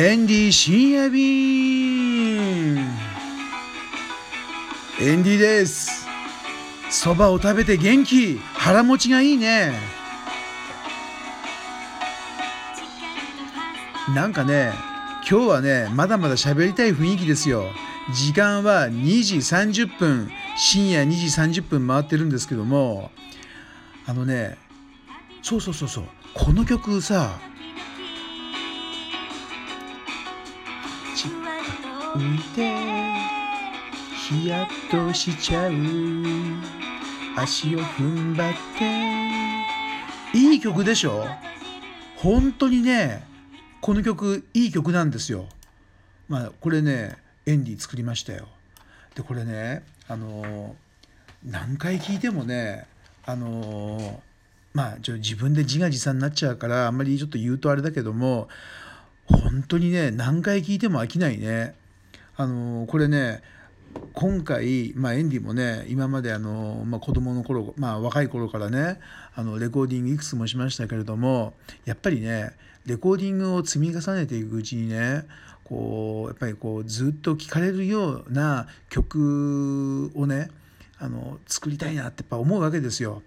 エンディ深夜便エンディです。そばを食べて元気。腹持ちがいいね。なんかね今日はねまだまだ喋りたい雰囲気ですよ。時間は2時30分。深夜2時30分回ってるんですけども。あのねそうそうそうそう。この曲さ浮いてヒヤッとしちゃう。足を踏ん張って。いい曲でしょ？本当にねこの曲いい曲なんですよ。まあこれねエンディ作りましたよ。でこれねあの何回聴いてもねあのまあ自分で自画自賛になっちゃうからあんまりちょっと言うとあれだけども本当にね何回聴いても飽きないねあのこれね今回、まあ、エンディもね今まであの、まあ、子供の頃、まあ、若い頃からねあのレコーディングいくつもしましたけれどもやっぱりねレコーディングを積み重ねていくうちにねこうやっぱりこうずっと聴かれるような曲をねあの作りたいなってやっぱ思うわけですよ。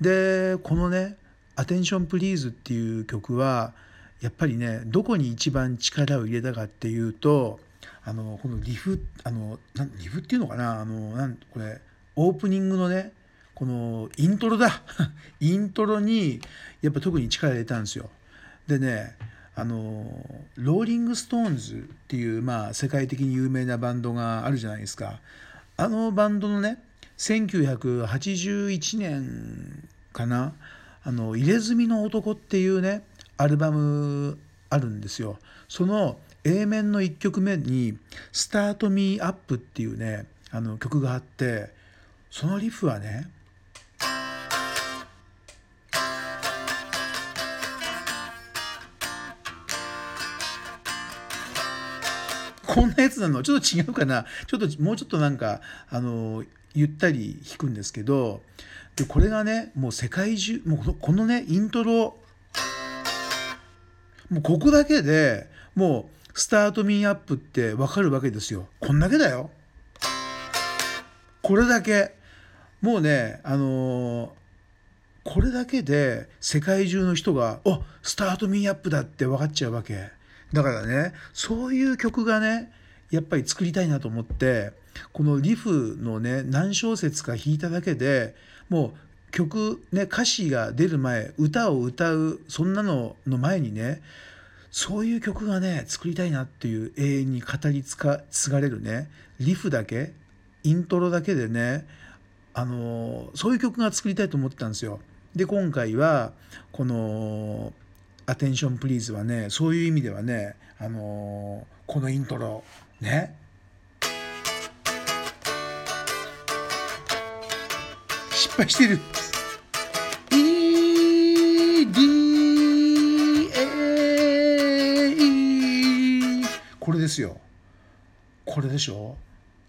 でこのね「アテンションプリーズっていう曲はやっぱりねどこに一番力を入れたかっていうとあのこのリフあのなリフっていうのかな？あのなんこれオープニングのねこのイントロだ イントロにやっぱ特に力入れたんですよ。でねあのローリング・ストーンズっていう、まあ、世界的に有名なバンドがあるじゃないですか。あのバンドのね1981年かな「あの入れ墨の男」っていうねアルバムあるんですよ。その A 面の1曲目に「Start Me Up」っていうねあの曲があってそのリフはねこんなやつなの？ちょっと違うかな？ちょっともうちょっとなんかあのゆったり弾くんですけどでこれがねもう世界中もうこのねイントロもうここだけでもうスタートミーアップってわかるわけですよ。こんだけだよ。これだけ。もうね、あのー、これだけで世界中の人が、おスタートミーアップだって分かっちゃうわけ。だからね、そういう曲がね、やっぱり作りたいなと思って、このリフのね、何小節か弾いただけでもう曲、ね、歌詞が出る前、歌を歌う、そんなのの前にね、そういう曲がね作りたいなっていう永遠に語り継がれるねリフだけイントロだけでねあのそういう曲が作りたいと思ってたんですよ。で今回はこの「アテンションプリーズはねそういう意味ではねあのこのイントロねしてる。これですよ。これでしょ？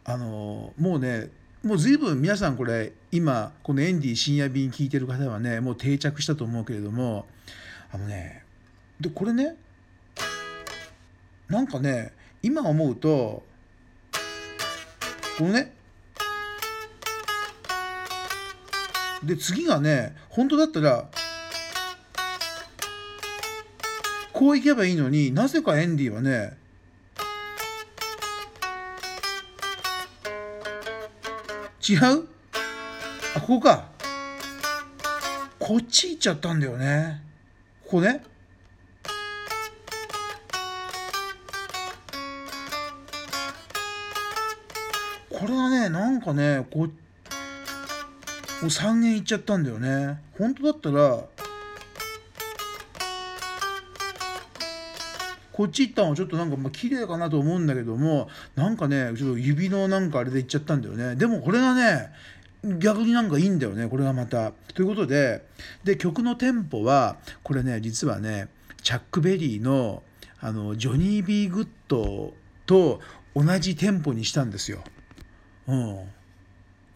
あのもうねもう随分皆さんこれ今このエンディ深夜便聞いてる方はねもう定着したと思うけれどもあのねでこれねなんかね今思うとこのねで次がね本当だったらこういけばいいのになぜかエンディはね違う？あここか。こっち行っちゃったんだよね。ここね。これはねなんかねこう3弦いっちゃったんだよね本当だったらこっち行ったのはちょっとなんかまあ綺麗かなと思うんだけどもなんかねちょっと指のなんかあれでいっちゃったんだよねでもこれがね逆になんかいいんだよねこれがまた。ということでで曲のテンポはこれね実はねチャック・ベリーのあのジョニー・ビー・グッドと同じテンポにしたんですよ。うん、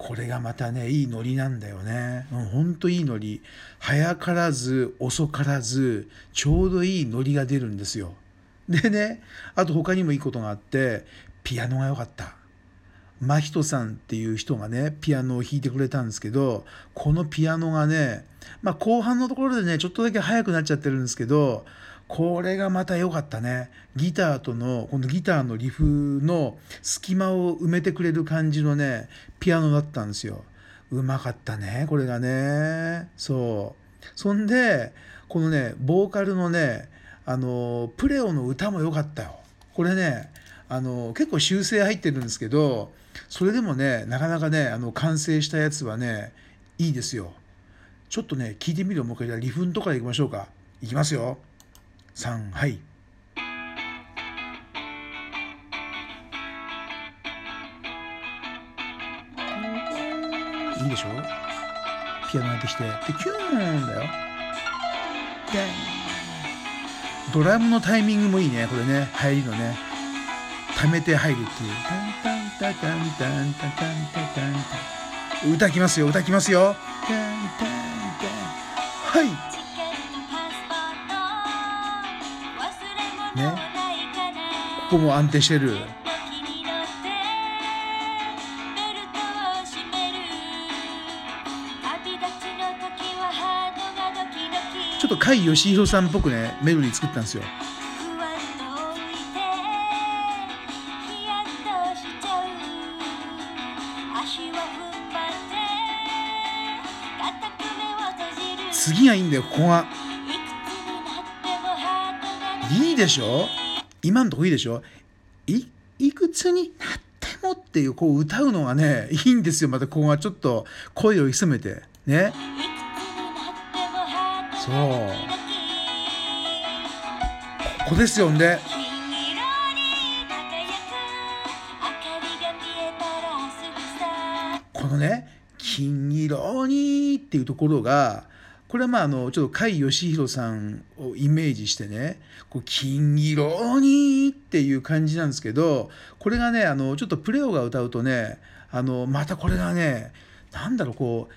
これがまたねいいノリなんだよね。うん、ほんといいノリ。早からず遅からずちょうどいいノリが出るんですよ。でねあと他にもいいことがあってピアノが良かった真人さんっていう人がねピアノを弾いてくれたんですけどこのピアノがねまあ後半のところでねちょっとだけ速くなっちゃってるんですけどこれがまた良かったね。ギターとのこのギターのリフの隙間を埋めてくれる感じのねピアノだったんですよ。うまかったねこれがね。そう。そんでこのねボーカルのねあのプレオの歌も良かったよ。これねあの結構修正入ってるんですけどそれでもねなかなかねあの完成したやつはねいいですよ。ちょっとね聞いてみるもう一回リフンとかでいきましょうか。いきますよ。3はい。いいでしょ？ピアノやってきて。でキューンだよ。でドラムのタイミングもいいね。これね。入りのね溜めて入るっていう。タンタンタタンタンタタンタタン。タン歌きますよ歌きますよ。タンタンタンはい。ねここも安定してる。ちょっと甲斐義弘さんっぽくねメロディー作ったんですよ次がいいんだよここが。いいでしょ？今んとこいいでしょ？いいくつになってもっていうこう歌うのがねいいんですよまたここがちょっと声を潜めて。ね。そう。ここですよんで。このね「金色に」っていうところがこれはまああのちょっと甲斐義弘さんをイメージしてね「こう金色に」っていう感じなんですけどこれがねあのちょっとプレオが歌うとねあのまたこれがねなんだろうこう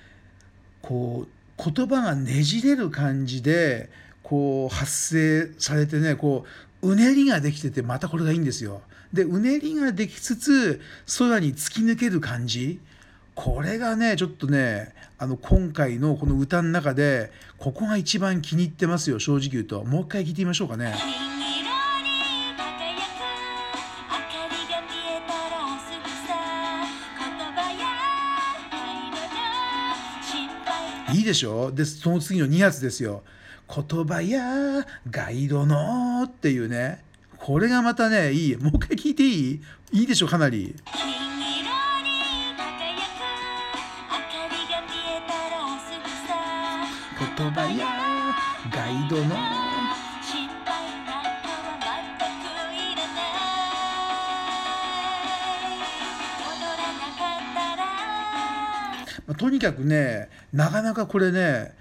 こう言葉がねじれる感じでこう発声されてねこううねりができててまたこれがいいんですよ。でうねりができつつ空に突き抜ける感じこれがねちょっとねあの今回のこの歌の中でここが一番気に入ってますよ正直言うともう一回聞いてみましょうかね。いいでしょ？でその次の2発ですよ。言葉やガイドのっていうねこれがまたねいいもう一回聞いていい？いいでしょかなり。言葉やガイドのまあ、とにかくねなかなかこれね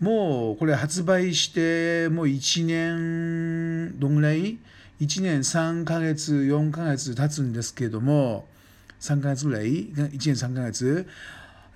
もうこれ発売してもう1年どんぐらい ?1 年3ヶ月4ヶ月経つんですけども3ヶ月ぐらい？1年3ヶ月？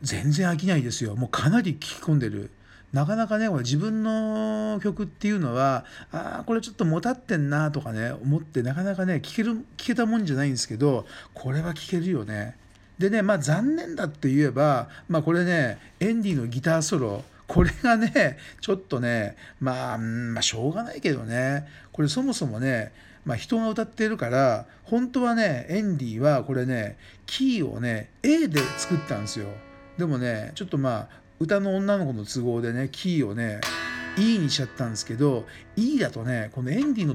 全然飽きないですよ。もうかなり聞き込んでるなかなかねこれ自分の曲っていうのはああこれちょっともたってんなとかね思ってなかなかね聴ける聞けたもんじゃないんですけどこれは聴けるよね。でねまあ残念だって言えばまあこれねエンディのギターソロこれがねちょっとねまあ、まあしょうがないけどね。これそもそもねまあ、人が歌ってるから本当はねエンディはこれねキーをね A で作ったんですよ。でもねちょっとまあ歌の女の子の都合でねキーをね E にしちゃったんですけど E だとねこのエンディの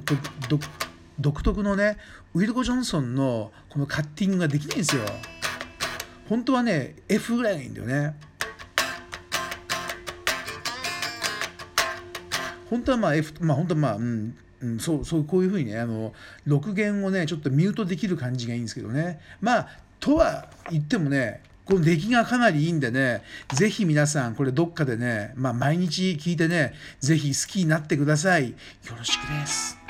独特のねウィルコ・ジョンソンのこのカッティングができないんですよ。本当はね F ぐらいがいいんだよね。本当はまあ F まあ本当はまあうんうん、そうそうこういうふうにねあの6弦をねちょっとミュートできる感じがいいんですけどね。まあとは言ってもねこの出来がかなりいいんでねぜひ皆さんこれどっかでねまあ毎日聞いてねぜひ好きになってください。よろしくです。